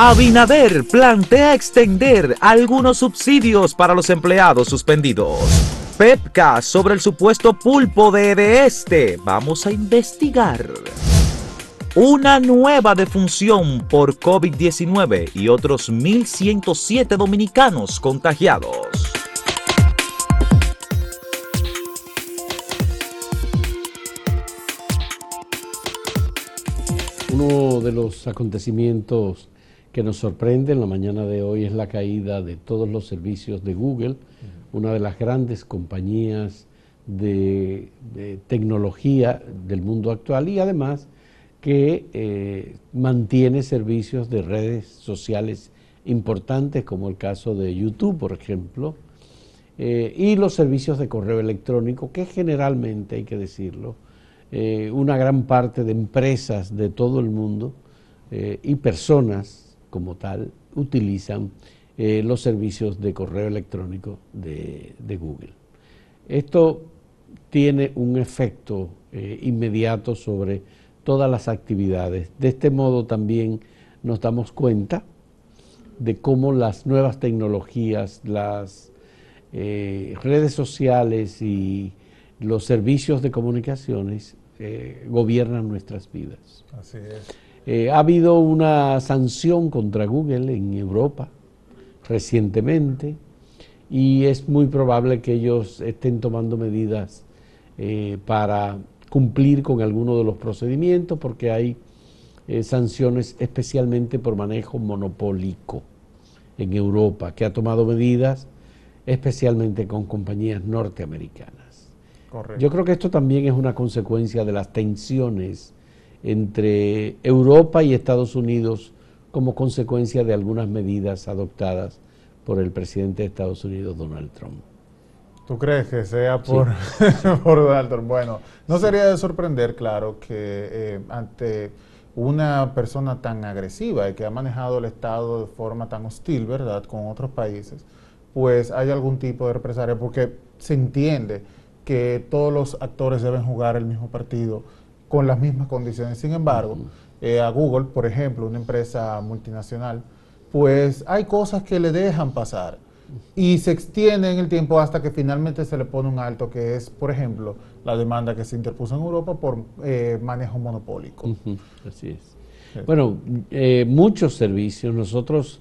Abinader plantea extender algunos subsidios para los empleados suspendidos. Pepca sobre el supuesto pulpo de, de este. Vamos a investigar. Una nueva defunción por COVID-19 y otros 1.107 dominicanos contagiados. Uno de los acontecimientos que nos sorprende en la mañana de hoy es la caída de todos los servicios de Google, una de las grandes compañías de, tecnología del mundo actual y además que eh, mantiene servicios de redes sociales importantes como el caso de YouTube, por ejemplo, eh, y los servicios de correo electrónico, que generalmente, hay que decirlo, eh, una gran parte de empresas de todo el mundo y personas como tal utilizan eh, los servicios de correo electrónico de, Google. Esto tiene un efecto eh, inmediato sobre todas las actividades. De este modo también nos damos cuenta de cómo las nuevas tecnologías, las eh, redes sociales y los servicios de comunicaciones gobiernan nuestras vidas. Así es. Eh, ha habido una sanción contra Google en Europa recientemente y es muy probable que ellos estén tomando medidas eh, para cumplir con algunos de los procedimientos porque hay eh, sanciones especialmente por manejo monopólico en Europa, que ha tomado medidas especialmente con compañías norteamericanas. Yo creo que esto también es una consecuencia de las tensiones entre Europa y Estados Unidos como consecuencia de algunas medidas adoptadas por el presidente de Estados Unidos, Donald Trump. ¿Tú crees que sea por, Donald Trump? Bueno, no sería de sorprender, claro, que eh, ante una persona tan agresiva y que ha manejado el Estado de forma tan hostil, ¿verdad?, con otros países, pues hay algún tipo de represalia, porque se entiende que todos los actores deben jugar el mismo partido con las mismas condiciones. Sin embargo, eh, a Google, por ejemplo, una empresa multinacional, pues hay cosas que le dejan pasar y se extiende en el tiempo hasta que finalmente se le pone un alto, que es, por ejemplo, la demanda que se interpuso en Europa por eh, manejo monopólico. Así es. Bueno, eh, muchos servicios. Nosotros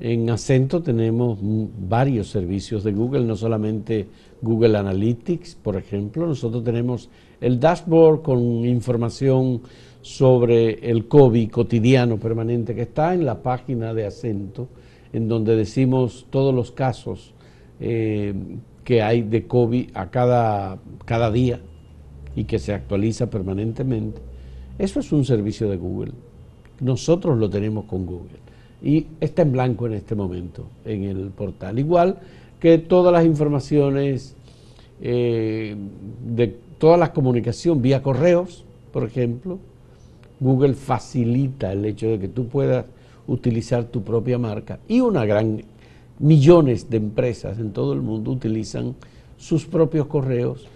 en Acento tenemos varios servicios de Google, no solamente Google Analytics, por ejemplo. Nosotros tenemos el dashboard con información sobre el COVID cotidiano permanente que está en la página de Acento, en donde decimos todos los casos eh, que hay de COVID a cada, cada día y que se actualiza permanentemente. Eso es un servicio de Google. Nosotros lo tenemos con Google y está en blanco en este momento en el portal. Igual que todas las informaciones eh, de toda la comunicación vía correos, por ejemplo, Google facilita el hecho de que tú puedas utilizar tu propia marca y una gran millones de empresas en todo el mundo utilizan sus propios correos.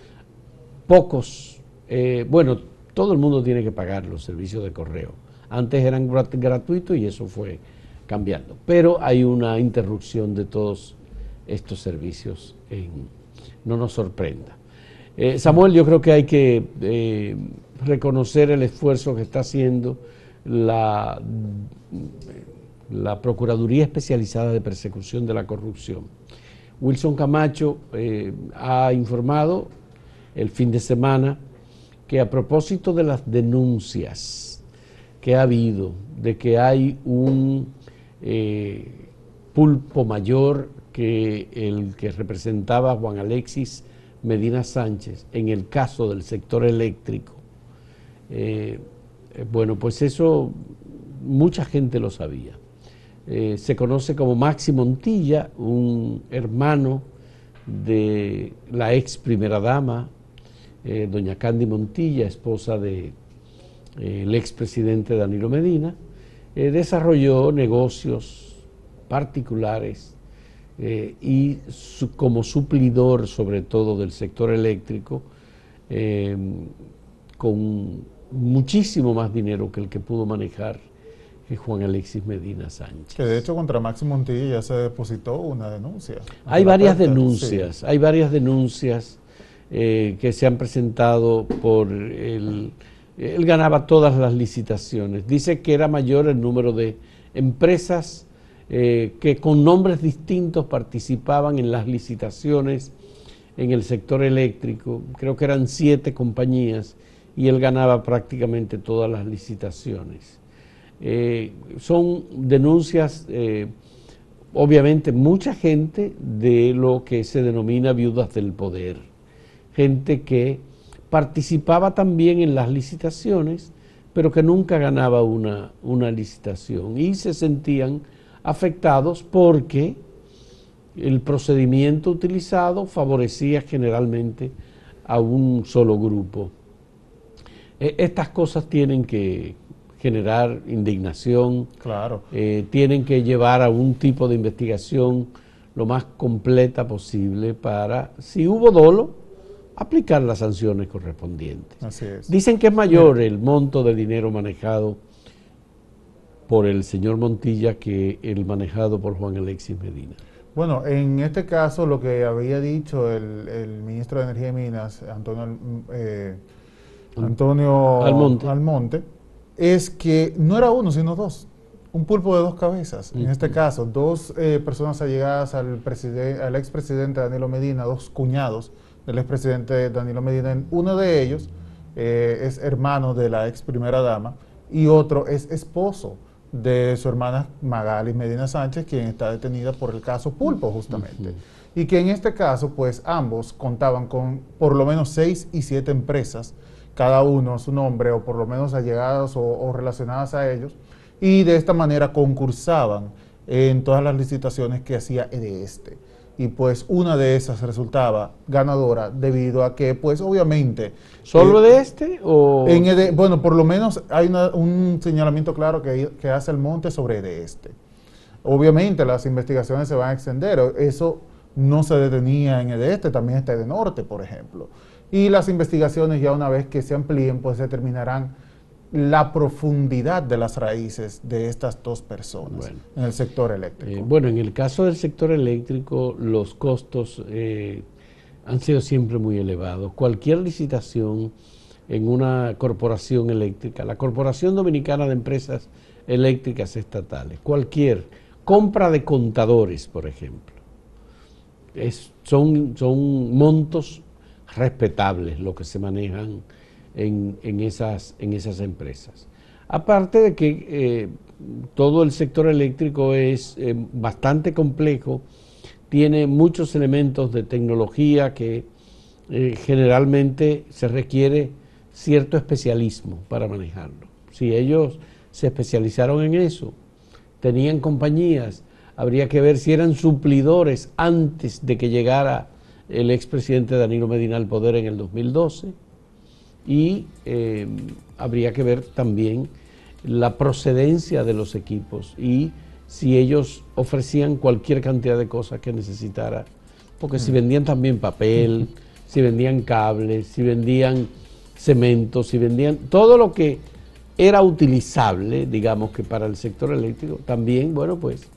Pocos, eh, bueno, todo el mundo tiene que pagar los servicios de correo. Antes eran gratuitos y eso fue cambiando. Pero hay una interrupción de todos estos servicios. no nos sorprenda. Eh, Samuel, yo creo que hay que eh, reconocer el esfuerzo que está haciendo la, la Procuraduría Especializada de Persecución de la Corrupción. Wilson Camacho eh, ha informado el fin de semana que a propósito de las denuncias que ha habido de que hay un pulpo mayor que el que representaba Juan Alexis Medina Sánchez en el caso del sector eléctrico, eh, eh, bueno, pues eso mucha gente lo sabía. Eh, se conoce como Maxi Montilla, un hermano de la ex primera dama, doña Candy Montilla, esposa del de, ex presidente Danilo Medina, desarrolló negocios particulares eh, y como suplidor sobre todo del sector eléctrico, em, con muchísimo más dinero que el que pudo manejar que Juan Alexis Medina Sánchez. Que de hecho contra Máximo Montilla ya se depositó una denuncia. Hay varias denuncias, hay varias denuncias eh, que se han presentado por el... Él ganaba todas las licitaciones. Dice que era mayor el número de empresas eh, que con nombres distintos participaban en las licitaciones en el sector eléctrico. Creo que eran siete compañías y él ganaba prácticamente todas las licitaciones. Eh, son denuncias, eh, obviamente, mucha gente de lo que se denomina viudas del poder, gente que participaba también en las licitaciones, pero que nunca ganaba una, una licitación y se sentían afectados porque el procedimiento utilizado favorecía generalmente a un solo grupo. E, estas cosas tienen que, generar indignación, claro. Eh, tienen que llevar a un tipo de investigación lo más completa posible para, si hubo dolo, aplicar las sanciones correspondientes. Así es. Dicen que es mayor el monto de dinero manejado por el señor Montilla que el manejado por Juan Alexis Medina. Bueno, en este caso lo que había dicho el, ministro de Energía y Minas, Antonio, eh, Antonio Almonte, Almonte es que no era uno, sino dos. Un pulpo de dos cabezas. En este caso, dos eh, personas allegadas al, al expresidente Danilo Medina, dos cuñados del expresidente Danilo Medina. Uno de ellos eh, es hermano de la ex primera dama y otro es esposo de su hermana Magali Medina Sánchez, quien está detenida por el caso Pulpo, justamente. Y que en este caso, pues ambos contaban con por lo menos seis y siete empresas cada uno su nombre o por lo menos allegadas o, relacionadas a ellos y de esta manera concursaban en todas las licitaciones que hacía EDESTE. Y pues una de esas resultaba ganadora debido a que, pues obviamente... ¿Solo de este o...? En bueno, por lo menos hay un señalamiento claro que, que hace el monte sobre EDESTE. Obviamente las investigaciones se van a extender. Eso no se detenía en EDESTE, también está Norte por ejemplo y las investigaciones ya una vez que se amplíen, pues determinarán la profundidad de las raíces de estas dos personas en el sector eléctrico. Eh, bueno, en el caso del sector eléctrico, los costos eh, han sido siempre muy elevados. Cualquier licitación en una corporación eléctrica, la Corporación Dominicana de Empresas Eléctricas Estatales, cualquier compra de contadores, por ejemplo, es, son, son montos respetables lo que se manejan en, esas, en esas empresas. Aparte de que eh, todo el sector eléctrico es eh, bastante complejo, tiene muchos elementos de tecnología que eh, generalmente se requiere cierto especialismo para manejarlo. Si ellos se especializaron en eso, tenían compañías, habría que ver si eran suplidores antes de que llegara el expresidente Danilo Medina al poder en el 2012 y eh, habría que ver también la procedencia de los equipos y si ellos ofrecían cualquier cantidad de cosas que necesitara, porque si vendían también papel, si vendían cables, si vendían cemento, si vendían todo lo que era utilizable, digamos que para el sector eléctrico, también, bueno, pues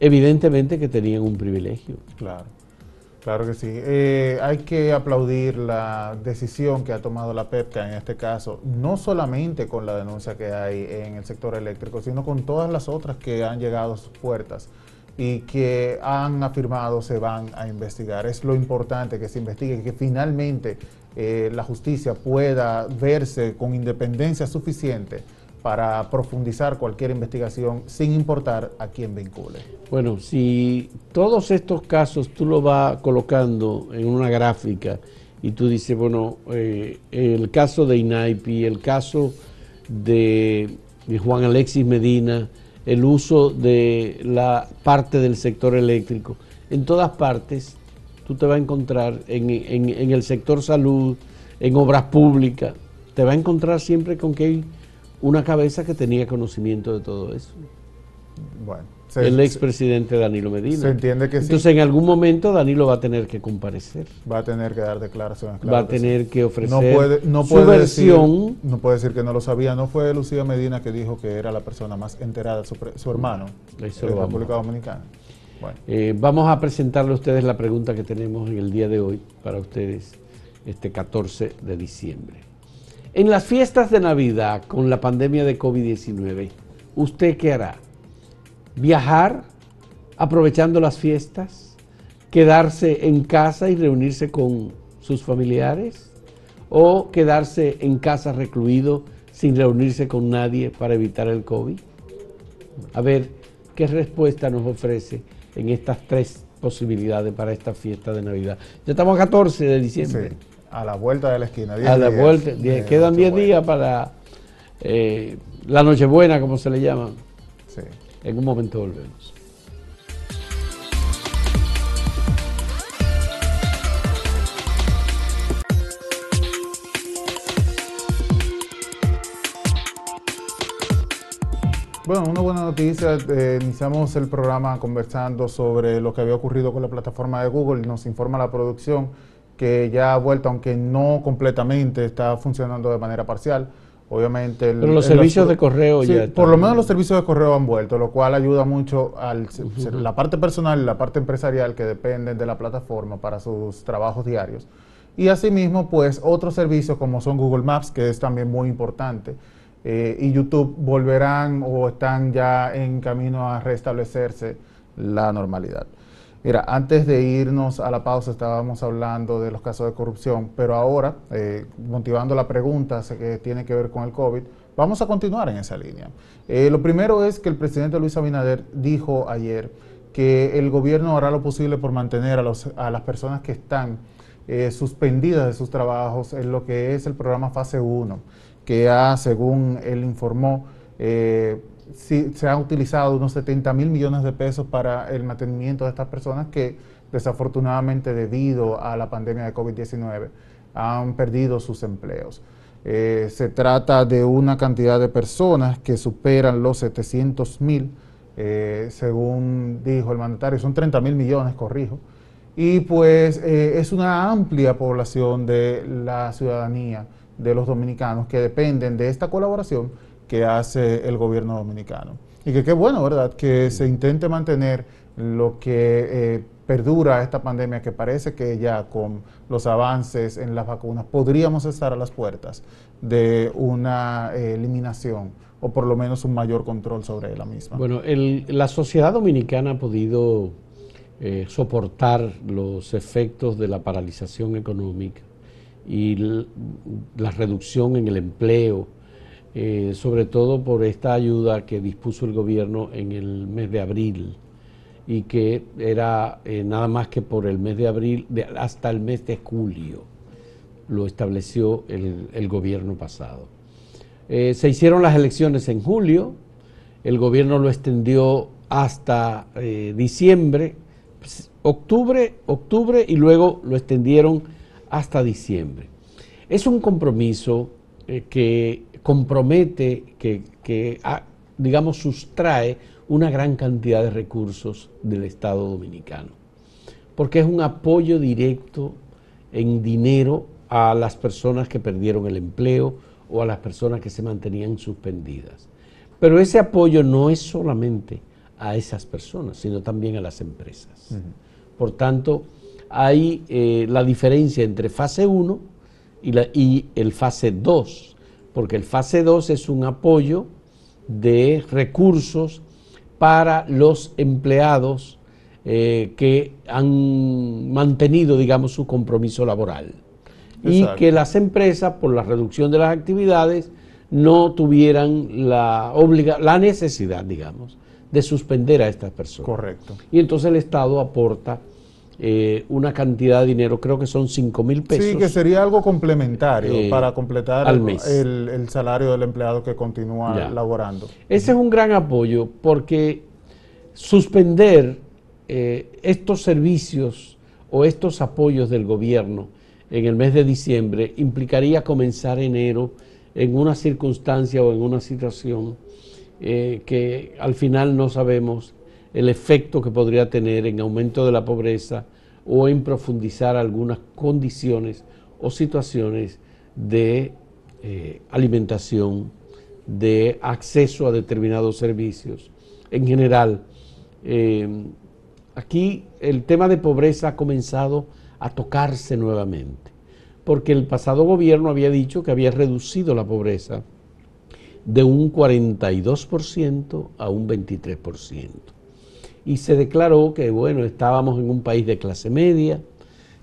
evidentemente que tenían un privilegio. Claro. Claro que sí. Eh, hay que aplaudir la decisión que ha tomado la PEPCA en este caso, no solamente con la denuncia que hay en el sector eléctrico, sino con todas las otras que han llegado a sus puertas y que han afirmado se van a investigar. Es lo importante que se investigue, que finalmente eh, la justicia pueda verse con independencia suficiente para profundizar cualquier investigación sin importar a quién vincule. Bueno, si todos estos casos tú lo vas colocando en una gráfica y tú dices, bueno, eh, el caso de INAIPI, el caso de, Juan Alexis Medina, el uso de la parte del sector eléctrico, en todas partes tú te vas a encontrar en, en el sector salud, en obras públicas, te vas a encontrar siempre con que hay una cabeza que tenía conocimiento de todo eso. Bueno el expresidente Danilo Medina. Se entiende que sí. Entonces, en algún momento Danilo va a tener que comparecer. Va a tener que dar declaraciones. va a tener que ofrecer no puede, no su versión. no puede decir que no lo sabía. No fue Lucía Medina que dijo que era la persona más enterada, su, su hermano, de la República Dominicana. Eh, vamos a presentarle a ustedes la pregunta que tenemos en el día de hoy para ustedes, este 14 de diciembre. En las fiestas de Navidad, con la pandemia de COVID-19, ¿usted qué hará? viajar aprovechando las fiestas, quedarse en casa y reunirse con sus familiares o quedarse en casa recluido sin reunirse con nadie para evitar el COVID? A ver, ¿qué respuesta nos ofrece en estas tres posibilidades para esta fiesta de Navidad? Ya estamos a 14 de diciembre. A la vuelta de la esquina. a la vuelta, quedan 10 días para eh, la Nochebuena, como se le llama. Sí. En un momento volvemos. Bueno, una buena noticia. Eh, iniciamos el programa conversando sobre lo que había ocurrido con la plataforma de Google. Nos informa la producción que ya ha vuelto, aunque no completamente, está funcionando de manera parcial. Obviamente. Pero los servicios de correo ya. Por lo menos los servicios de correo han vuelto, lo cual ayuda mucho a la parte personal y la parte empresarial que dependen de la plataforma para sus trabajos diarios. Y asimismo, pues otros servicios como son Google Maps, que es también muy importante, eh, y YouTube volverán o están ya en camino a restablecerse la normalidad. Mira, antes de irnos a la pausa estábamos hablando de los casos de corrupción, pero ahora, eh, motivando la pregunta que tiene que ver con el COVID, vamos a continuar en esa línea. Eh, lo primero es que el presidente Luis Abinader dijo ayer que el gobierno hará lo posible por mantener a, los, las personas que están eh, suspendidas de sus trabajos en lo que es el programa Fase 1, que ha, según él informó, se han utilizado unos 70 mil millones de pesos para el mantenimiento de estas personas que desafortunadamente debido a la pandemia de COVID-19 han perdido sus empleos. Eh, se trata de una cantidad de personas que superan los 700 mil, eh, según dijo el mandatario, son 30 mil millones, corrijo, y pues eh, es una amplia población de la ciudadanía de los dominicanos que dependen de esta colaboración que hace el gobierno dominicano. Y que qué bueno, ¿verdad? Que se intente mantener lo que eh, perdura esta pandemia, que parece que ya con los avances en las vacunas podríamos estar a las puertas de una eh, eliminación o por lo menos un mayor control sobre la misma. Bueno, la sociedad dominicana ha podido eh, soportar los efectos de la paralización económica y la reducción en el empleo, eh, sobre todo por esta ayuda que dispuso el gobierno en el mes de abril y que era eh, nada más que por el mes de abril hasta el mes de julio, lo estableció el, gobierno pasado. Eh, se hicieron las elecciones en julio, el gobierno lo extendió hasta diciembre, octubre, octubre y luego lo extendieron hasta diciembre. Es un compromiso que compromete, que, ah, digamos, sustrae una gran cantidad de recursos del Estado dominicano, porque es un apoyo directo en dinero a las personas que perdieron el empleo o a las personas que se mantenían suspendidas. Pero ese apoyo no es solamente a esas personas, sino también a las empresas. Por tanto, hay eh, la diferencia entre fase 1 y, y el fase 2 porque el fase 2 es un apoyo de recursos para los empleados eh, que han mantenido, digamos, su compromiso laboral. Y que las empresas, por la reducción de las actividades, no tuvieran la, obliga la necesidad, digamos, de suspender a estas personas. Correcto. Y entonces el Estado aporta eh, una cantidad de dinero, creo que son 5 mil pesos. Sí, que sería algo complementario eh, para completar el, salario del empleado que continúa laborando. Ese es un gran apoyo porque suspender eh, estos servicios o estos apoyos del gobierno en el mes de diciembre implicaría comenzar enero en una circunstancia o en una situación eh, que al final no sabemos el efecto que podría tener en aumento de la pobreza o en profundizar algunas condiciones o situaciones de eh, alimentación, de acceso a determinados servicios. En general, eh, aquí el tema de pobreza ha comenzado a tocarse nuevamente, porque el pasado gobierno había dicho que había reducido la pobreza de un 42% a un 23%. Y se declaró que, bueno, estábamos en un país de clase media,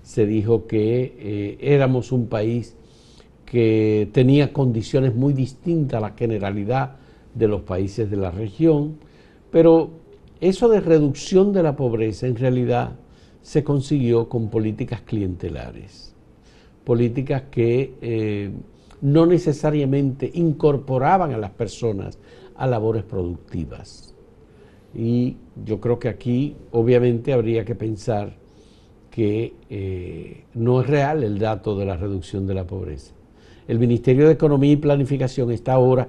se dijo que eh, éramos un país que tenía condiciones muy distintas a la generalidad de los países de la región, pero eso de reducción de la pobreza en realidad se consiguió con políticas clientelares, políticas que eh, no necesariamente incorporaban a las personas a labores productivas. Y yo creo que aquí obviamente habría que pensar que eh, no es real el dato de la reducción de la pobreza. El Ministerio de Economía y Planificación está ahora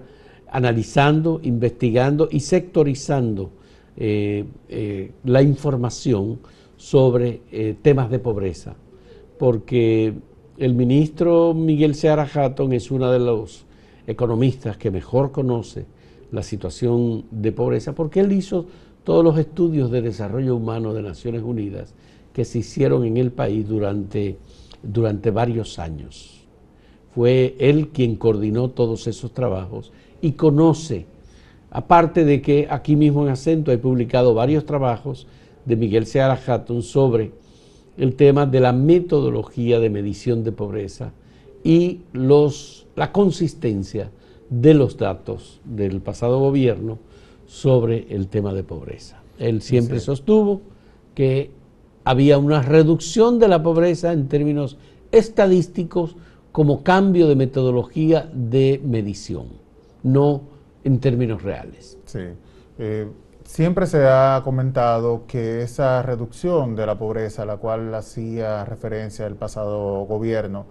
analizando, investigando y sectorizando eh, eh, la información sobre temas de pobreza, porque el ministro Miguel Seara Hatton es uno de los economistas que mejor conoce la situación de pobreza, porque él hizo todos los estudios de desarrollo humano de Naciones Unidas que se hicieron en el país durante, durante varios años. Fue él quien coordinó todos esos trabajos y conoce, aparte de que aquí mismo en Acento he publicado varios trabajos de Miguel Seara Hatton sobre el tema de la metodología de medición de pobreza y los, la consistencia de los datos del pasado gobierno sobre el tema de pobreza. Él siempre sostuvo que había una reducción de la pobreza en términos estadísticos como cambio de metodología de medición, no en términos reales. Sí. Eh, Siempre se ha comentado que esa reducción de la pobreza a la cual hacía referencia el pasado gobierno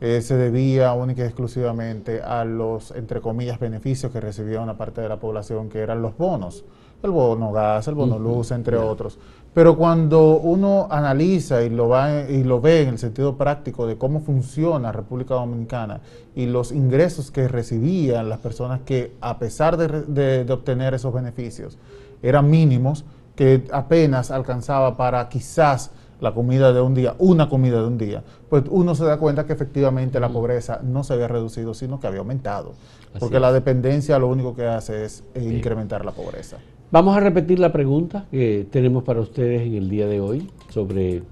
eh, se debía única y exclusivamente a los, entre comillas, beneficios que recibía una parte de la población, que eran los bonos, el bono gas, el bono luz, entre otros. Pero cuando uno analiza y lo, va, y lo ve en el sentido práctico de cómo funciona República Dominicana y los ingresos que recibían las personas que, a pesar de obtener esos beneficios, eran mínimos, que apenas alcanzaba para quizás la comida de un día, una comida de un día, pues uno se da cuenta que efectivamente la pobreza no se había reducido, sino que había aumentado. porque la dependencia lo único que hace es eh, incrementar la pobreza. Vamos a repetir la pregunta que tenemos para ustedes en el día de hoy sobre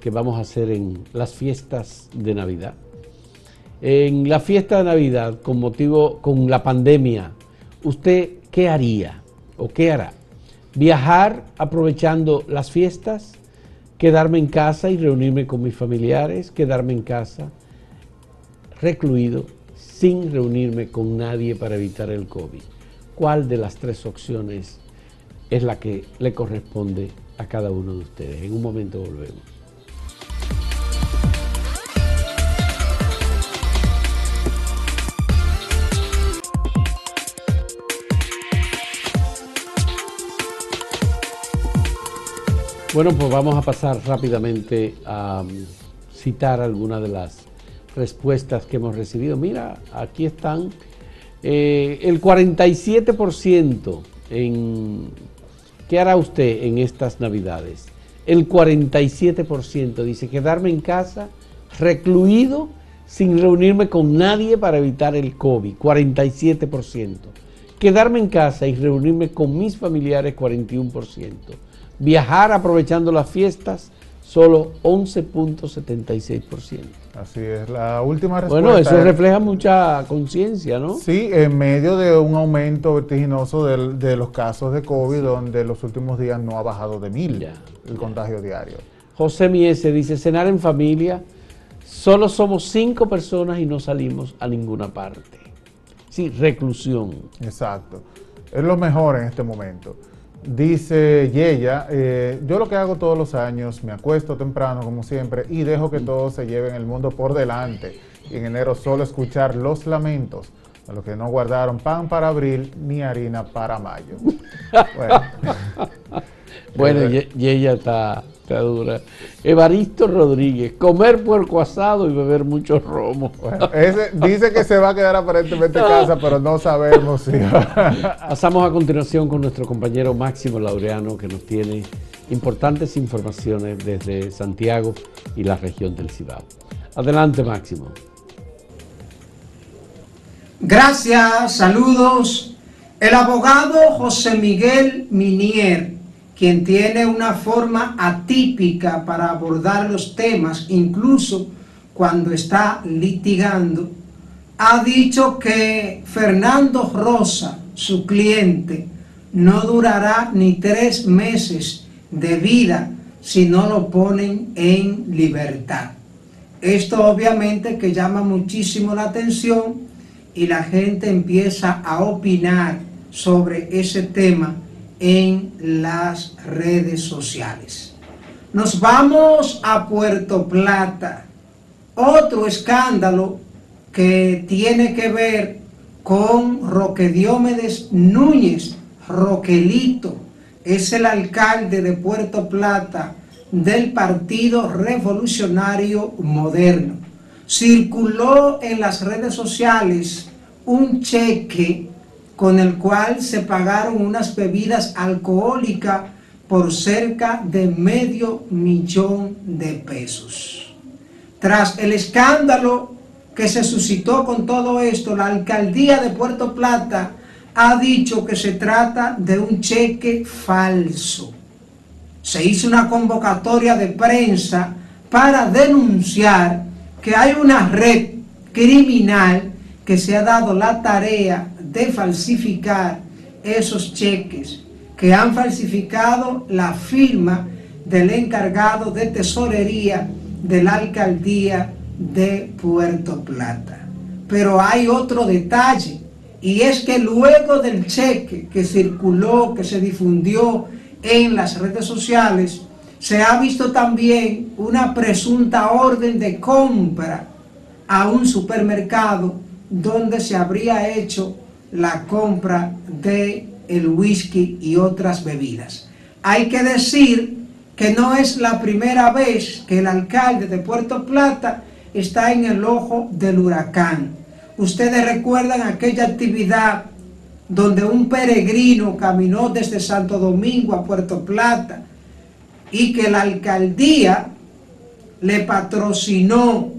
qué vamos a hacer en las fiestas de Navidad. En la fiesta de Navidad, con motivo, con la pandemia, ¿usted qué haría o qué hará? viajar aprovechando las fiestas, quedarme en casa y reunirme con mis familiares, quedarme en casa recluido sin reunirme con nadie para evitar el COVID. ¿Cuál de las tres opciones es la que le corresponde a cada uno de ustedes? En un momento volvemos. Bueno, pues vamos a pasar rápidamente a um, citar algunas de las respuestas que hemos recibido. Mira, aquí están. Eh, el 47% en... ¿Qué hará usted en estas navidades? El 47% dice quedarme en casa, recluido, sin reunirme con nadie para evitar el COVID. 47%. Quedarme en casa y reunirme con mis familiares, 41% viajar aprovechando las fiestas, solo 11.76%. Así es, la última respuesta. Bueno, eso refleja mucha conciencia, ¿no? Sí, en medio de un aumento vertiginoso de, los casos de COVID, donde los últimos días no ha bajado de mil el contagio diario. José Miese dice, cenar en familia, solo somos cinco personas y no salimos a ninguna parte. Sí, reclusión. Exacto. Es lo mejor en este momento. Dice Yeya, eh, yo lo que hago todos los años, me acuesto temprano como siempre y dejo que todos se lleven el mundo por delante. Y en enero solo escuchar los lamentos. A los que no guardaron pan para abril ni harina para mayo. Bueno, Bueno, y, y ella está, Evaristo Rodríguez, comer puerco asado y beber mucho romo. bueno, ese dice que se va a quedar aparentemente en casa, pero no sabemos si va. Pasamos a continuación con nuestro compañero Máximo Laureano, que nos tiene importantes informaciones desde Santiago y la región del Cibao. Adelante, Máximo. Gracias, saludos. El abogado José Miguel Minier, quien tiene una forma atípica para abordar los temas, incluso cuando está litigando, ha dicho que Fernando Rosa, su cliente, no durará ni tres meses de vida si no lo ponen en libertad. Esto obviamente que llama muchísimo la atención y la gente empieza a opinar sobre ese tema en las redes sociales. Nos vamos a Puerto Plata. Otro escándalo que tiene que ver con Roque Diómedes Núñez, Roquelito, es el alcalde de Puerto Plata del Partido Revolucionario Moderno. Circuló en las redes sociales un cheque con el cual se pagaron unas bebidas alcohólicas por cerca de medio millón de pesos. Tras el escándalo que se suscitó con todo esto, la alcaldía de Puerto Plata ha dicho que se trata de un cheque falso. Se hizo una convocatoria de prensa para denunciar que hay una red criminal que se ha dado la tarea de falsificar esos cheques, que han falsificado la firma del encargado de tesorería de la alcaldía de Puerto Plata. Pero hay otro detalle, y es que luego del cheque que circuló, que se difundió en las redes sociales, se ha visto también una presunta orden de compra a un supermercado donde se habría hecho la compra de el whisky y otras bebidas. Hay que decir que no es la primera vez que el alcalde de Puerto Plata está en el ojo del huracán. Ustedes recuerdan aquella actividad donde un peregrino caminó desde Santo Domingo a Puerto Plata y que la alcaldía le patrocinó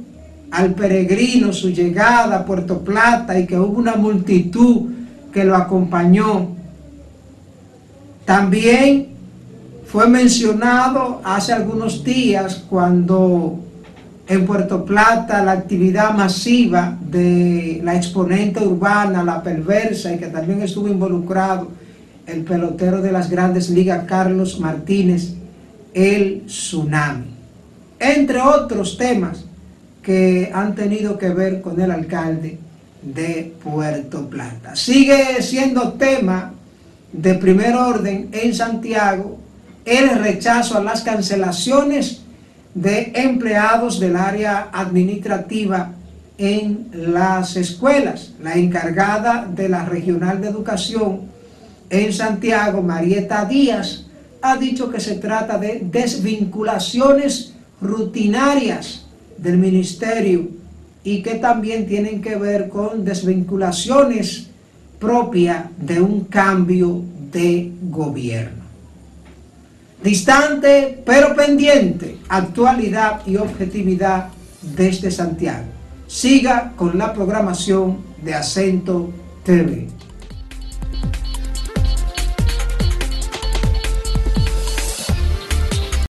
al peregrino su llegada a Puerto Plata y que hubo una multitud que lo acompañó. También fue mencionado hace algunos días cuando en Puerto Plata la actividad masiva de la exponente urbana, la perversa, y que también estuvo involucrado el pelotero de las grandes ligas, Carlos Martínez, el tsunami. Entre otros temas que han tenido que ver con el alcalde de Puerto Plata. Sigue siendo tema de primer orden en Santiago el rechazo a las cancelaciones de empleados del área administrativa en las escuelas. La encargada de la Regional de Educación en Santiago, Marieta Díaz, ha dicho que se trata de desvinculaciones rutinarias del ministerio y que también tienen que ver con desvinculaciones propias de un cambio de gobierno. Distante pero pendiente, actualidad y objetividad desde Santiago. Siga con la programación de Acento TV.